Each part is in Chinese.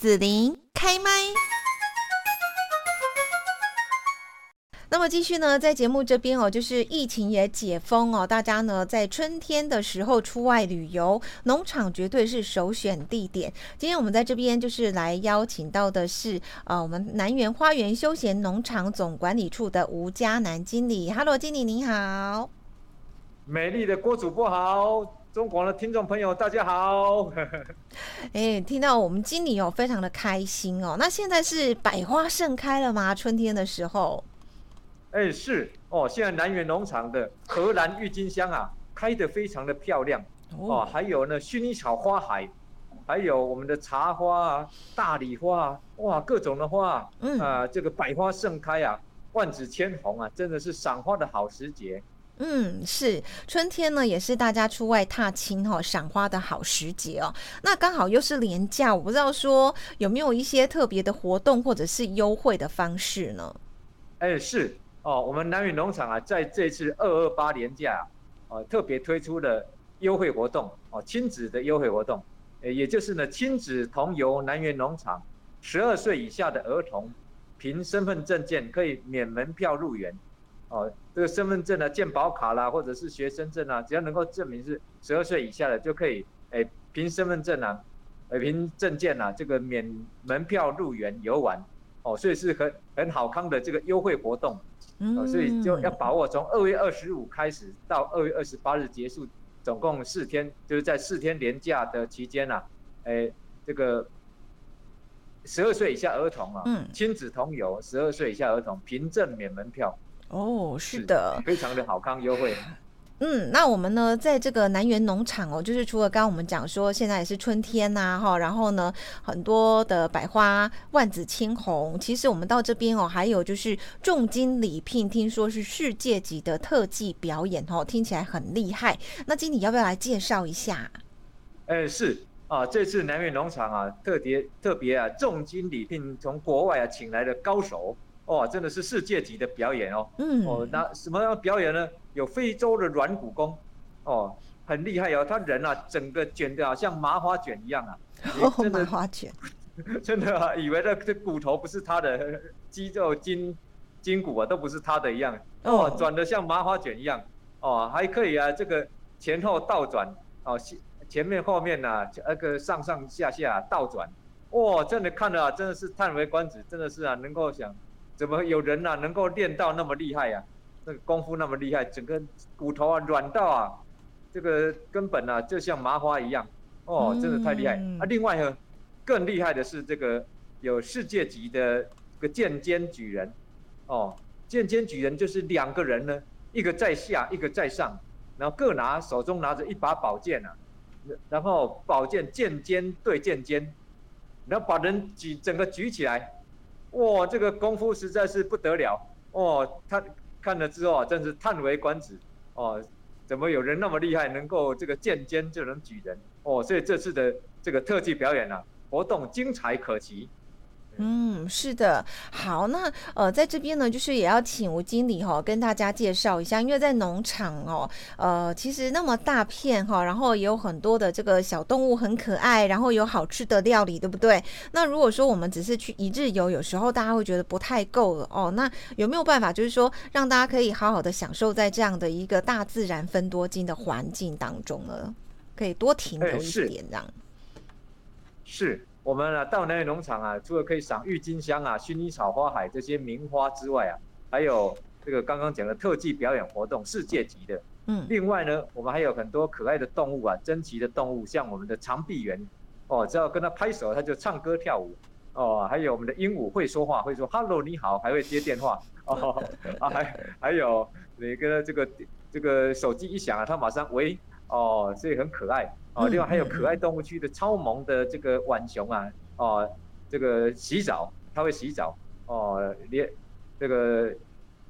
子琳开麦。那么继续呢，在节目这边哦，就是疫情也解封哦，大家呢在春天的时候出外旅游，农场绝对是首选地点。今天我们在这边就是来邀请到的是呃，我们南园花园休闲农场总管理处的吴家南经理。Hello，经理您好。美丽的郭主播好，中广的听众朋友大家好。哎，听到我们经理哦，非常的开心哦。那现在是百花盛开了吗？春天的时候？哎，是哦，现在南园农场的荷兰郁金香啊，开得非常的漂亮哦，还有呢，薰衣草花海，还有我们的茶花啊、大理花啊，哇，各种的花，嗯啊，这个百花盛开啊，万紫千红啊，真的是赏花的好时节。嗯，是春天呢，也是大家出外踏青哈、哦、赏花的好时节哦。那刚好又是连假，我不知道说有没有一些特别的活动或者是优惠的方式呢？哎，是。哦，我们南园农场啊，在这次二二八连假，呃，特别推出了优惠活动哦，亲子的优惠活动，也就是呢，亲子同游南园农场，十二岁以下的儿童，凭身份证件可以免门票入园。哦，这个身份证啊，健保卡啦，或者是学生证啊，只要能够证明是十二岁以下的，就可以，诶，凭身份证啊，诶，凭证件啊，这个免门票入园游玩。哦，所以是很很好康的这个优惠活动。哦，所以就要把握从二月二十五开始到二月二十八日结束，总共四天，就是在四天连假的期间呐，哎，这个十二岁以下儿童啊，嗯，亲子同游，十二岁以下儿童凭证免门票。哦，是的，非常的好康优惠。嗯，那我们呢，在这个南园农场哦，就是除了刚刚我们讲说，现在也是春天呐，哈，然后呢，很多的百花万紫千红。其实我们到这边哦，还有就是重金礼聘，听说是世界级的特技表演哦，听起来很厉害。那经理要不要来介绍一下？哎，是啊，这次南园农场啊，特别特别啊，重金礼聘从国外啊请来的高手。哦，真的是世界级的表演哦。嗯。哦，那什么样表演呢？有非洲的软骨功，哦，很厉害哦。他人啊，整个卷的好像麻花卷一样啊。哦，麻花卷。真的啊，以为那这骨头不是他的，肌肉筋筋骨啊都不是他的一样。哦。转的像麻花卷一样。哦，还可以啊，这个前后倒转，哦，前前面后面啊，那个上上下下倒转。哇，真的看了啊，真的是叹为观止，真的是啊，能够想。怎么有人啊，能够练到那么厉害呀？那个功夫那么厉害，整个骨头啊软到啊，这个根本啊就像麻花一样，哦，真的太厉害。啊，另外呢，更厉害的是这个有世界级的个剑尖举人，哦，剑尖举人就是两个人呢，一个在下，一个在上，然后各拿手中拿着一把宝剑啊，然后宝剑剑尖对剑尖，然后把人举整个举起来。哇，这个功夫实在是不得了哦！他看了之后啊，真是叹为观止哦！怎么有人那么厉害，能够这个剑尖就能举人哦？所以这次的这个特技表演啊，活动精彩可期。嗯，是的，好，那呃，在这边呢，就是也要请吴经理哈、哦，跟大家介绍一下，因为在农场哦，呃，其实那么大片哈、哦，然后也有很多的这个小动物很可爱，然后有好吃的料理，对不对？那如果说我们只是去一日游，有时候大家会觉得不太够了哦。那有没有办法，就是说让大家可以好好的享受在这样的一个大自然分多金的环境当中呢？可以多停留一点，这样。是。我们啊，到南园农场啊，除了可以赏郁金香啊、薰衣草花海这些名花之外啊，还有这个刚刚讲的特技表演活动，世界级的。嗯。另外呢，我们还有很多可爱的动物啊，珍奇的动物，像我们的长臂猿，哦，只要跟它拍手，它就唱歌跳舞。哦，还有我们的鹦鹉会说话，会说 “hello 你好”，还会接电话。哦，啊，还还有那个这个这个手机一响啊，它马上喂。哦，所以很可爱。哦，另外还有可爱动物区的超萌的这个浣熊啊，哦，这个洗澡，它会洗澡，哦，连这个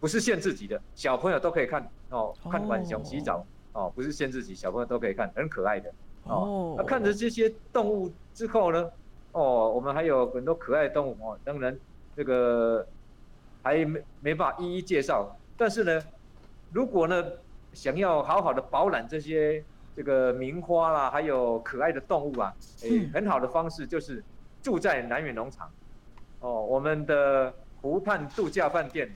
不是限制级的，小朋友都可以看哦，看浣熊洗澡，哦，不是限制级，小朋友都可以看，很可爱的。哦，那看着这些动物之后呢，哦，我们还有很多可爱的动物哦，当然这个还没没办法一一介绍，但是呢，如果呢想要好好的饱览这些。这个名花啦，还有可爱的动物啊，诶，很好的方式就是住在南远农场。哦，我们的湖畔度假饭店，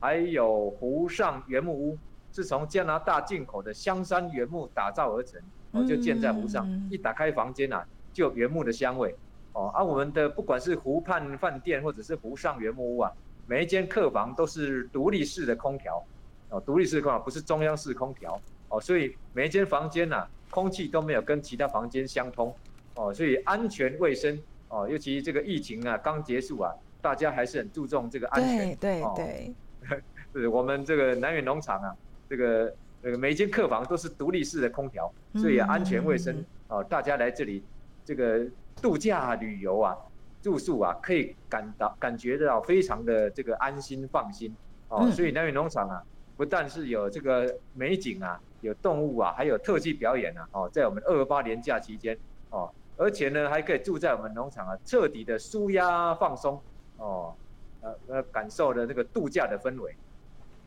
还有湖上原木屋，是从加拿大进口的香山原木打造而成，哦，就建在湖上。嗯、一打开房间啊，就有原木的香味。哦，而、啊、我们的不管是湖畔饭店或者是湖上原木屋啊，每一间客房都是独立式的空调。哦，独立式空调不是中央式空调。哦，所以每一间房间呐、啊，空气都没有跟其他房间相通。哦，所以安全卫生。哦，尤其这个疫情啊刚结束啊，大家还是很注重这个安全。对对对，是我们这个南远农场啊，这个这个每一间客房都是独立式的空调，所以安全卫生哦，大家来这里这个度假旅游啊，住宿啊，可以感到感觉到非常的这个安心放心。哦，所以南远农场啊，不但是有这个美景啊，有动物啊，还有特技表演啊。哦，在我们二八年假期间，哦。而且呢，还可以住在我们农场啊，彻底的舒压放松哦，呃呃，感受的这个度假的氛围。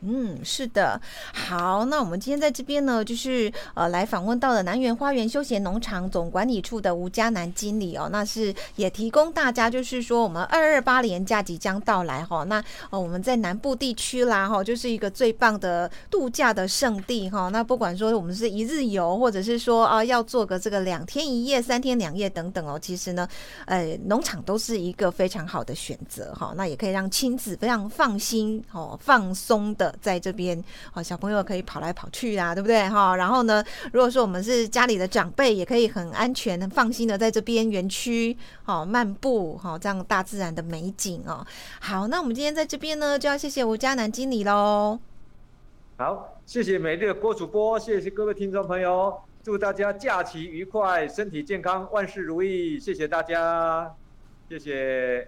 嗯，是的，好，那我们今天在这边呢，就是呃来访问到了南园花园休闲农场总管理处的吴嘉南经理哦，那是也提供大家就是说我们二二八连假即将到来哈、哦，那呃我们在南部地区啦哈、哦，就是一个最棒的度假的胜地哈、哦，那不管说我们是一日游，或者是说啊、要做个这个两天一夜、三天两夜等等哦，其实呢，呃农场都是一个非常好的选择哈、哦，那也可以让亲子非常放心哦放松的。在这边，哦，小朋友可以跑来跑去啊，对不对哈？然后呢，如果说我们是家里的长辈，也可以很安全、很放心的在这边园区哦漫步哈，这样大自然的美景哦。好，那我们今天在这边呢，就要谢谢吴佳南经理喽。好，谢谢美丽的郭主播，谢谢各位听众朋友，祝大家假期愉快，身体健康，万事如意，谢谢大家，谢谢。